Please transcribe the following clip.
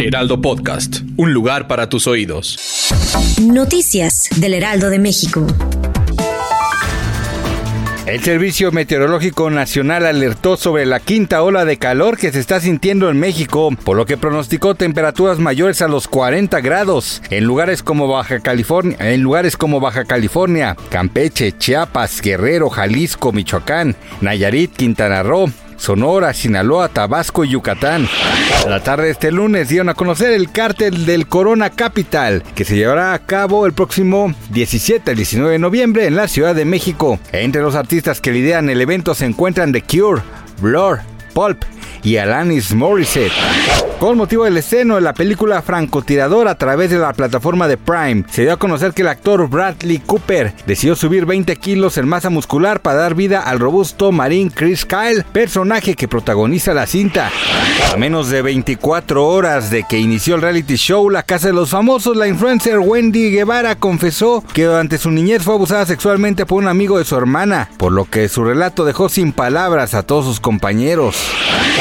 Heraldo Podcast, un lugar para tus oídos. Noticias del Heraldo de México. El Servicio Meteorológico Nacional alertó sobre la quinta ola de calor que se está sintiendo en México, por lo que pronosticó temperaturas mayores a los 40 grados en lugares como Baja California, en lugares como Baja California, Campeche, Chiapas, Guerrero, Jalisco, Michoacán, Nayarit, Quintana Roo, Sonora, Sinaloa, Tabasco y Yucatán. La tarde de este lunes dieron a conocer el cártel del Corona Capital, que se llevará a cabo el próximo 17 al 19 de noviembre en la Ciudad de México. Entre los artistas que lideran el evento se encuentran The Cure, Blur, Pulp y Alanis Morissette. Con motivo del estreno de la película Francotirador a través de la plataforma de Prime, se dio a conocer que el actor Bradley Cooper decidió subir 20 kilos en masa muscular para dar vida al robusto marín Chris Kyle, personaje que protagoniza la cinta. A menos de 24 horas de que inició el reality show La Casa de los Famosos, la influencer Wendy Guevara confesó que durante su niñez fue abusada sexualmente por un amigo de su hermana, por lo que su relato dejó sin palabras a todos sus compañeros.